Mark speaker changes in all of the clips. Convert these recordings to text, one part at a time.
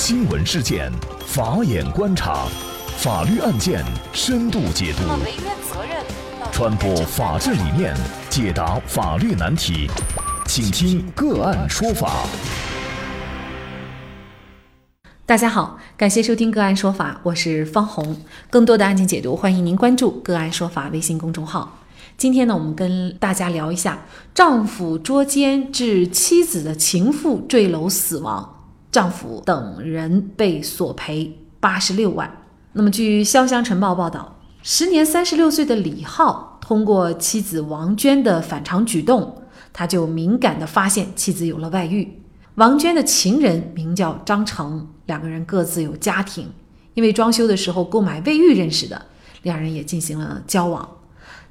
Speaker 1: 新闻事件，法眼观察，法律案件深度解读，传播法治理念，解答法律难题，请听个案说法。
Speaker 2: 大家好，感谢收听个案说法，我是方红。更多的案件解读，欢迎您关注个案说法微信公众号。今天呢，我们跟大家聊一下，丈夫捉奸致妻子的情妇坠楼死亡。丈夫等人被索赔八十六万。那么，据潇湘晨报报道，时年三十六岁的李浩通过妻子王娟的反常举动，他就敏感地发现妻子有了外遇。王娟的情人名叫张成，两个人各自有家庭，因为装修的时候购买卫浴认识的，两人也进行了交往。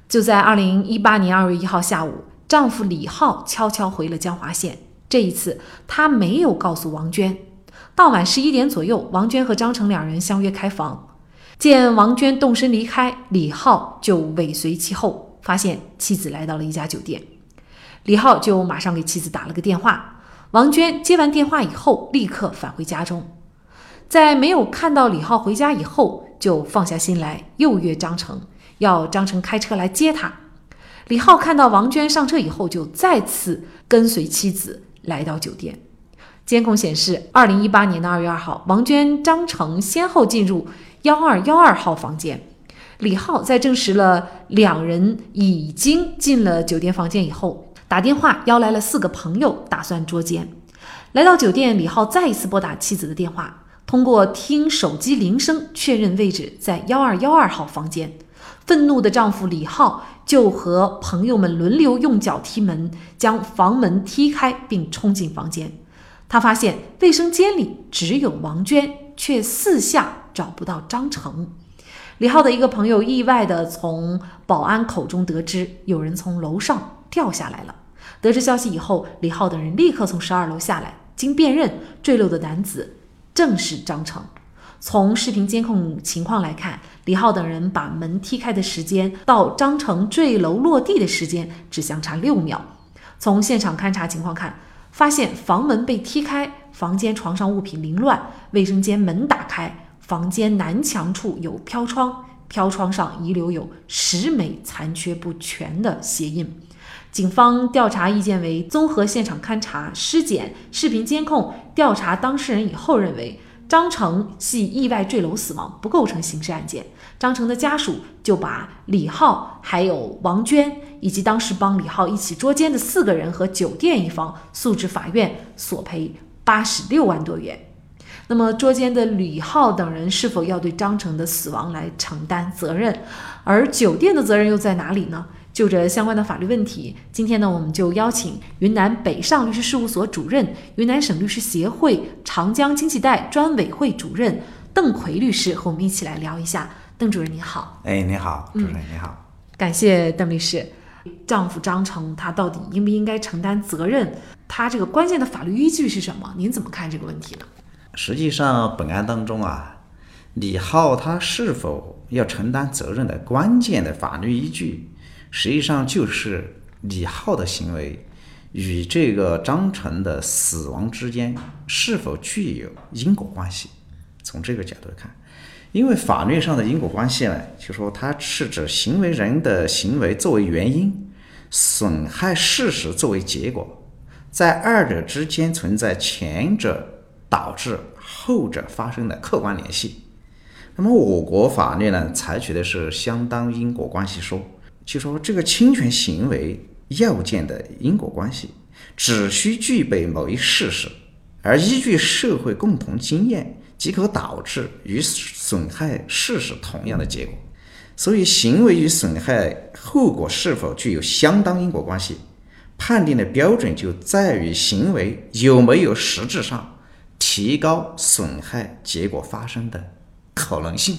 Speaker 2: 就在二零一八年二月一号下午，丈夫李浩悄悄回了江华县。这一次，他没有告诉王娟。当晚十一点左右，王娟和张成两人相约开房。见王娟动身离开，李浩就尾随其后，发现妻子来到了一家酒店。李浩就马上给妻子打了个电话。王娟接完电话以后，立刻返回家中。在没有看到李浩回家以后，就放下心来，又约张成，要张成开车来接他。李浩看到王娟上车以后，就再次跟随妻子。来到酒店，监控显示，二零一八年的二月二号，王娟、张成先后进入幺二幺二号房间。李浩在证实了两人已经进了酒店房间以后，打电话邀来了四个朋友，打算捉奸。来到酒店，李浩再一次拨打妻子的电话，通过听手机铃声确认位置在幺二幺二号房间。愤怒的丈夫李浩就和朋友们轮流用脚踢门，将房门踢开，并冲进房间。他发现卫生间里只有王娟，却四下找不到张成。李浩的一个朋友意外地从保安口中得知，有人从楼上掉下来了。得知消息以后，李浩等人立刻从十二楼下来，经辨认，坠楼的男子正是张成。从视频监控情况来看，李浩等人把门踢开的时间到张成坠楼落地的时间只相差六秒。从现场勘查情况看，发现房门被踢开，房间床上物品凌乱，卫生间门打开，房间南墙处有飘窗，飘窗上遗留有十枚残缺不全的鞋印。警方调查意见为：综合现场勘查、尸检、视频监控调查当事人以后认为。张成系意外坠楼死亡，不构成刑事案件。张成的家属就把李浩、还有王娟以及当时帮李浩一起捉奸的四个人和酒店一方诉至法院索赔八十六万多元。那么，捉奸的李浩等人是否要对张成的死亡来承担责任？而酒店的责任又在哪里呢？就着相关的法律问题，今天呢，我们就邀请云南北上律师事务所主任、云南省律师协会长江经济带专委会主任邓奎律师和我们一起来聊一下。邓主任你好，
Speaker 3: 哎，你好，主任你好，
Speaker 2: 感谢邓律师。丈夫张成他到底应不应该承担责任？他这个关键的法律依据是什么？您怎么看这个问题呢？
Speaker 3: 实际上，本案当中啊，李浩他是否要承担责任的关键的法律依据。实际上就是李浩的行为与这个张成的死亡之间是否具有因果关系？从这个角度看，因为法律上的因果关系呢，就说它是指行为人的行为作为原因，损害事实作为结果，在二者之间存在前者导致后者发生的客观联系。那么我国法律呢，采取的是相当因果关系说。就说这个侵权行为要件的因果关系，只需具备某一事实，而依据社会共同经验，即可导致与损害事实同样的结果。所以，行为与损害后果是否具有相当因果关系，判定的标准就在于行为有没有实质上提高损害结果发生的可能性。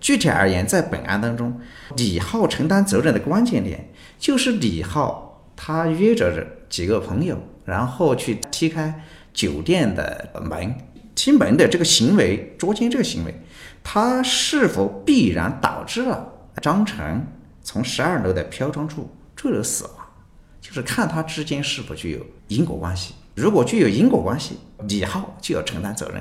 Speaker 3: 具体而言，在本案当中，李浩承担责任的关键点就是李浩他约着几个朋友，然后去踢开酒店的门，踢门的这个行为，捉奸这个行为，他是否必然导致了张成从十二楼的飘窗处坠楼死亡？就是看他之间是否具有因果关系。如果具有因果关系，李浩就要承担责任；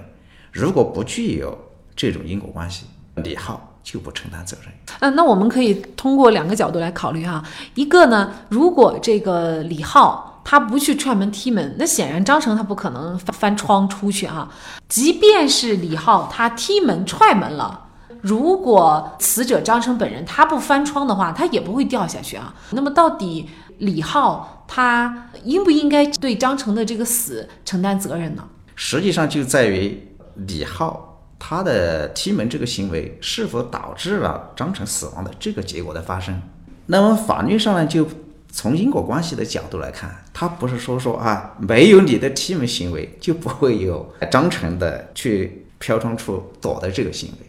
Speaker 3: 如果不具有这种因果关系，李浩就不承担责任。
Speaker 2: 嗯，那我们可以通过两个角度来考虑哈。一个呢，如果这个李浩他不去踹门踢门，那显然张成他不可能翻窗出去哈。即便是李浩他踢门踹门了，如果死者张成本人他不翻窗的话，他也不会掉下去啊。那么到底李浩他应不应该对张成的这个死承担责任呢？
Speaker 3: 实际上就在于李浩他的踢门这个行为是否导致了张成死亡的这个结果的发生。那么法律上呢，就从因果关系的角度来看，他不是说说啊，没有你的踢门行为就不会有张成的去飘窗处躲的这个行为。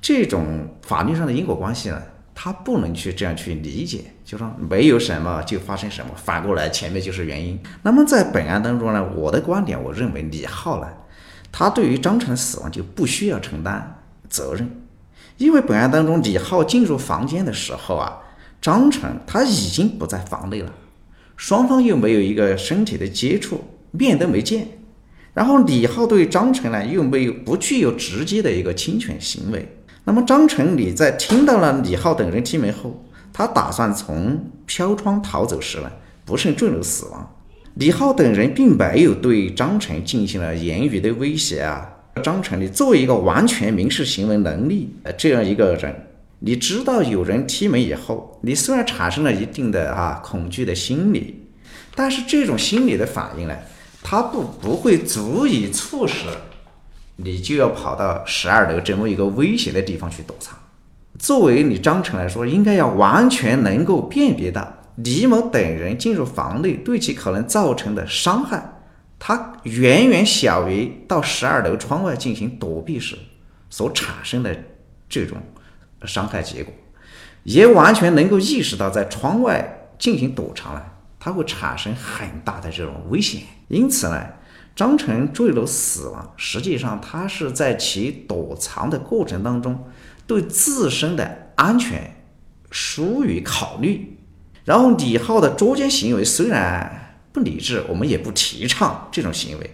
Speaker 3: 这种法律上的因果关系呢，他不能去这样去理解，就说没有什么就发生什么，反过来前面就是原因。那么在本案当中呢，我的观点，我认为李浩呢，他对于张成死亡就不需要承担责任，因为本案当中李浩进入房间的时候啊，张成他已经不在房内了，双方又没有一个身体的接触，面都没见，然后李浩对张成呢又没有不具有直接的一个侵权行为。那么张成你在听到了李浩等人踢门后，他打算从飘窗逃走时呢，不慎坠楼死亡。李浩等人并没有对张成进行了言语的威胁啊。张成，你作为一个完全民事行为能力呃这样一个人，你知道有人踢门以后，你虽然产生了一定的啊恐惧的心理，但是这种心理的反应呢，它不不会足以促使。你就要跑到十二楼这么一个危险的地方去躲藏。作为你张成来说，应该要完全能够辨别到李某等人进入房内对其可能造成的伤害，它远远小于到十二楼窗外进行躲避时所产生的这种伤害结果，也完全能够意识到在窗外进行躲藏呢，它会产生很大的这种危险。因此呢。张成坠楼死亡，实际上他是在其躲藏的过程当中，对自身的安全疏于考虑。然后李浩的捉奸行为虽然不理智，我们也不提倡这种行为，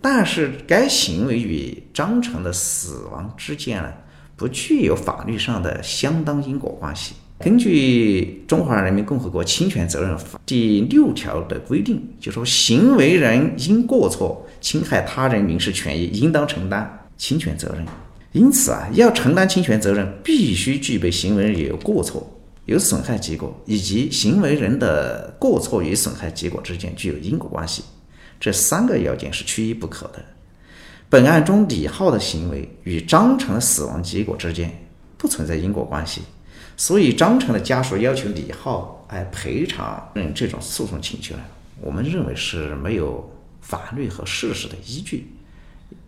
Speaker 3: 但是该行为与张成的死亡之间呢，不具有法律上的相当因果关系。根据《中华人民共和国侵权责任法》第六条的规定，就说行为人因过错侵害他人民事权益，应当承担侵权责任。因此啊，要承担侵权责任，必须具备行为人有过错、有损害结果，以及行为人的过错与损害结果之间具有因果关系。这三个要件是缺一不可的。本案中，李浩的行为与张成的死亡结果之间不存在因果关系。所以，张成的家属要求李浩来赔偿，嗯，这种诉讼请求呢，我们认为是没有法律和事实的依据，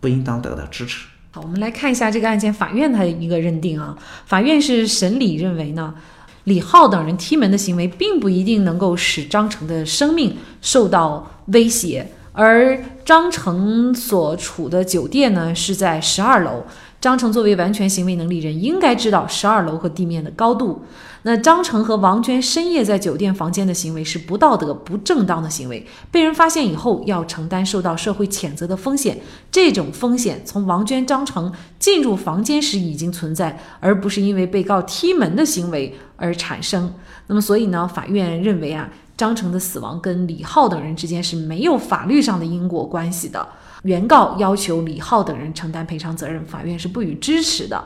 Speaker 3: 不应当得到支持。
Speaker 2: 好，我们来看一下这个案件法院的一个认定啊。法院是审理认为呢，李浩等人踢门的行为并不一定能够使张成的生命受到威胁，而张成所处的酒店呢是在十二楼。张成作为完全行为能力人，应该知道十二楼和地面的高度。那张成和王娟深夜在酒店房间的行为是不道德、不正当的行为，被人发现以后要承担受到社会谴责的风险。这种风险从王娟、张成进入房间时已经存在，而不是因为被告踢门的行为而产生。那么，所以呢，法院认为啊，张成的死亡跟李浩等人之间是没有法律上的因果关系的。原告要求李浩等人承担赔偿责任，法院是不予支持的。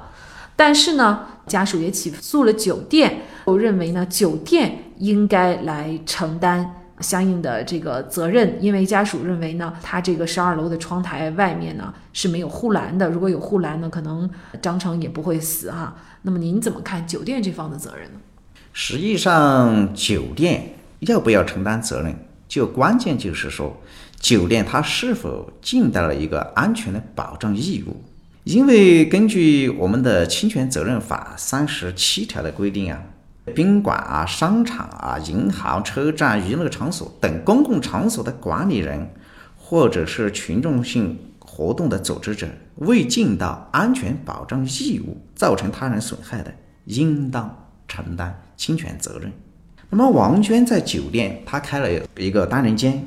Speaker 2: 但是呢，家属也起诉了酒店，我认为呢，酒店应该来承担相应的这个责任，因为家属认为呢，他这个十二楼的窗台外面呢是没有护栏的，如果有护栏呢，可能张成也不会死哈。那么您怎么看酒店这方的责任呢？
Speaker 3: 实际上，酒店要不要承担责任，就关键就是说。酒店它是否尽到了一个安全的保障义务？因为根据我们的侵权责任法三十七条的规定啊，宾馆啊、商场啊、银行、车站、娱乐场所等公共场所的管理人，或者是群众性活动的组织者，未尽到安全保障义务，造成他人损害的，应当承担侵权责任。那么王娟在酒店，她开了一个单人间。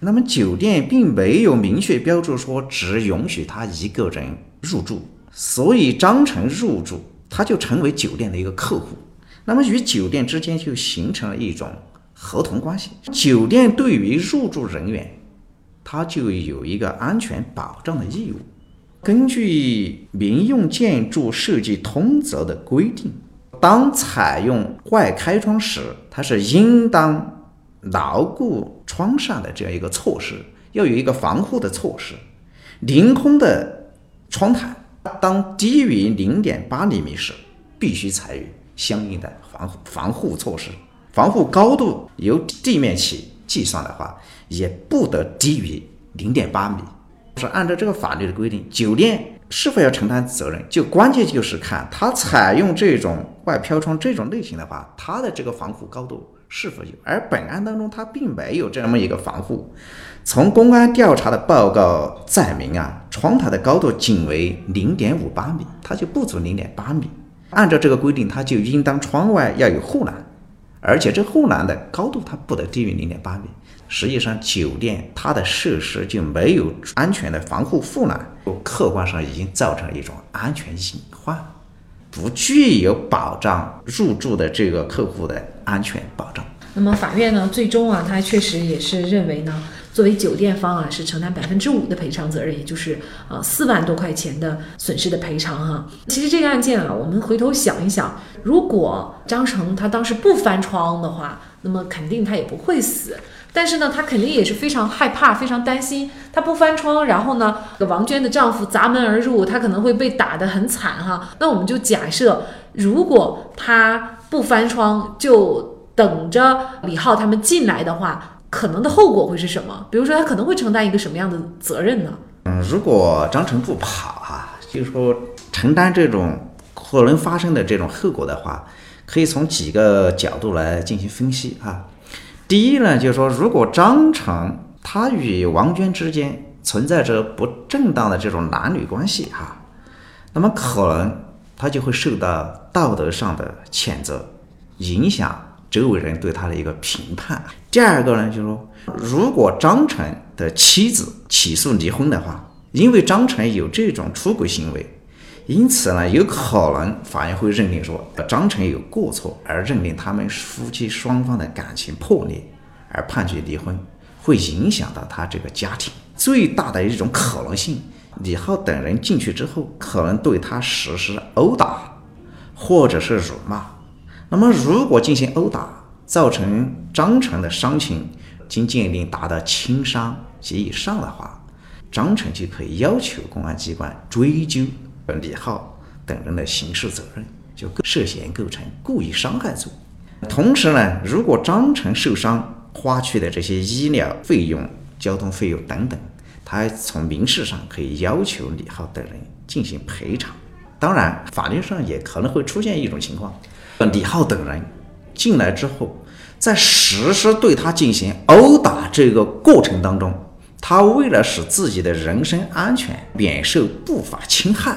Speaker 3: 那么酒店并没有明确标注说只允许她一个人入住，所以张成入住，他就成为酒店的一个客户。那么与酒店之间就形成了一种合同关系。酒店对于入住人员，他就有一个安全保障的义务。根据《民用建筑设计通则》的规定，当采用外开窗时，它是应当牢固窗上的这样一个措施，要有一个防护的措施。凌空的窗台，当低于零点八厘米时，必须采用相应的防护防护措施。防护高度由地面起计算的话，也不得低于零点八米。是按照这个法律的规定，酒店是否要承担责任，就关键就是看他采用这种外飘窗这种类型的话，它的这个防护高度是否有。而本案当中，它并没有这么一个防护。从公安调查的报告载明啊，窗台的高度仅为零点五八米，它就不足零点八米。按照这个规定，它就应当窗外要有护栏，而且这护栏的高度它不得低于零点八米。实际上，酒店它的设施就没有安全的防护护栏，客观上已经造成了一种安全隐患，不具有保障入住的这个客户的安全保障。
Speaker 2: 那么法院呢，最终啊，他确实也是认为呢，作为酒店方啊，是承担百分之五的赔偿责任，也就是呃四万多块钱的损失的赔偿哈。其实这个案件啊，我们回头想一想，如果张成他当时不翻窗的话，那么肯定他也不会死。但是呢，她肯定也是非常害怕、非常担心。她不翻窗，然后呢，王娟的丈夫砸门而入，她可能会被打得很惨哈。那我们就假设，如果她不翻窗，就等着李浩他们进来的话，可能的后果会是什么？比如说，他可能会承担一个什么样的责任呢？
Speaker 3: 嗯，如果张成不跑哈，就是说承担这种可能发生的这种后果的话，可以从几个角度来进行分析哈。第一呢，就是说，如果张成他与王娟之间存在着不正当的这种男女关系哈，那么可能他就会受到道德上的谴责，影响周围人对他的一个评判。第二个呢，就是说，如果张成的妻子起诉离婚的话，因为张成有这种出轨行为。因此呢，有可能法院会认定说张成有过错，而认定他们夫妻双方的感情破裂，而判决离婚，会影响到他这个家庭。最大的一种可能性，李浩等人进去之后，可能对他实施殴打，或者是辱骂。那么，如果进行殴打，造成张成的伤情，经鉴定达到轻伤及以上的话，张成就可以要求公安机关追究。李浩等人的刑事责任就涉嫌构成故意伤害罪。同时呢，如果张成受伤花去的这些医疗费用、交通费用等等，他从民事上可以要求李浩等人进行赔偿。当然，法律上也可能会出现一种情况：李浩等人进来之后，在实施对他进行殴打这个过程当中，他为了使自己的人身安全免受不法侵害。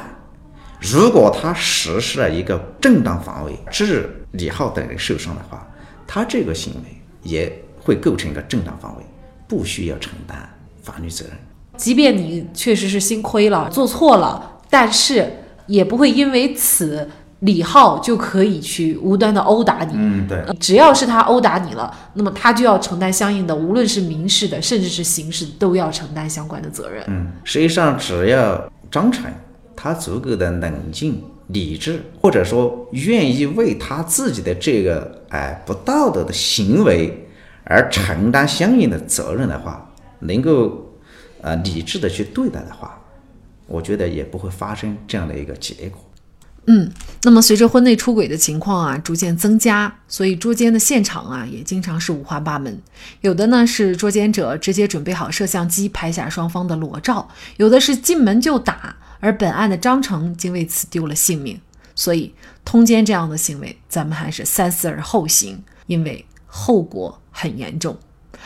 Speaker 3: 如果他实施了一个正当防卫，致李浩等人受伤的话，他这个行为也会构成一个正当防卫，不需要承担法律责任。
Speaker 2: 即便你确实是心亏了，做错了，但是也不会因为此李浩就可以去无端的殴打你。
Speaker 3: 嗯，对。
Speaker 2: 只要是他殴打你了，那么他就要承担相应的，无论是民事的，甚至是刑事，都要承担相关的责任。
Speaker 3: 嗯，实际上只要张成。他足够的冷静、理智，或者说愿意为他自己的这个哎不道德的行为而承担相应的责任的话，能够呃理智的去对待的话，我觉得也不会发生这样的一个结果。
Speaker 2: 嗯，那么随着婚内出轨的情况啊逐渐增加，所以捉奸的现场啊也经常是五花八门。有的呢是捉奸者直接准备好摄像机拍下双方的裸照，有的是进门就打。而本案的张成竟为此丢了性命，所以通奸这样的行为，咱们还是三思而后行，因为后果很严重。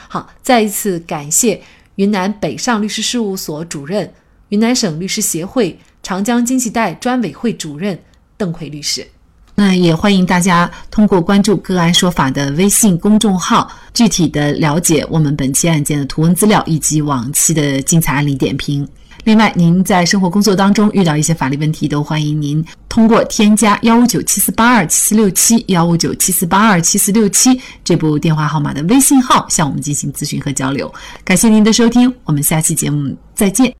Speaker 2: 好，再一次感谢云南北上律师事务所主任、云南省律师协会长江经济带专委会主任邓奎律师。那也欢迎大家通过关注“个案说法”的微信公众号，具体的了解我们本期案件的图文资料以及往期的精彩案例点评。另外，您在生活工作当中遇到一些法律问题，都欢迎您通过添加幺五九七四八二七四六七幺五九七四八二七四六七这部电话号码的微信号向我们进行咨询和交流。感谢您的收听，我们下期节目再见。